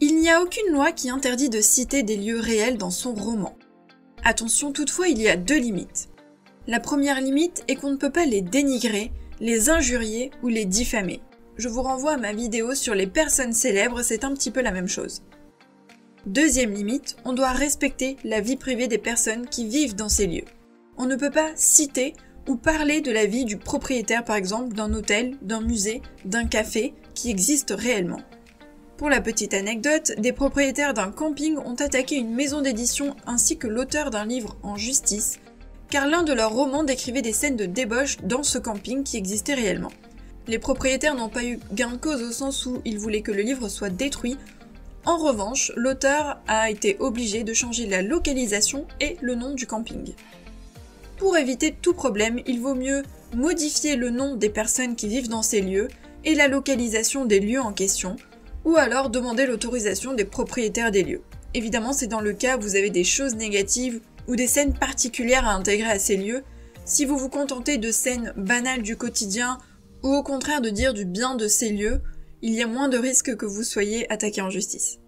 Il n'y a aucune loi qui interdit de citer des lieux réels dans son roman. Attention toutefois, il y a deux limites. La première limite est qu'on ne peut pas les dénigrer, les injurier ou les diffamer. Je vous renvoie à ma vidéo sur les personnes célèbres, c'est un petit peu la même chose. Deuxième limite, on doit respecter la vie privée des personnes qui vivent dans ces lieux. On ne peut pas citer ou parler de la vie du propriétaire par exemple d'un hôtel, d'un musée, d'un café qui existe réellement. Pour la petite anecdote, des propriétaires d'un camping ont attaqué une maison d'édition ainsi que l'auteur d'un livre en justice, car l'un de leurs romans décrivait des scènes de débauche dans ce camping qui existait réellement. Les propriétaires n'ont pas eu gain de cause au sens où ils voulaient que le livre soit détruit en revanche, l'auteur a été obligé de changer la localisation et le nom du camping. Pour éviter tout problème, il vaut mieux modifier le nom des personnes qui vivent dans ces lieux et la localisation des lieux en question, ou alors demander l'autorisation des propriétaires des lieux. Évidemment, c'est dans le cas où vous avez des choses négatives ou des scènes particulières à intégrer à ces lieux. Si vous vous contentez de scènes banales du quotidien, ou au contraire de dire du bien de ces lieux, il y a moins de risques que vous soyez attaqué en justice.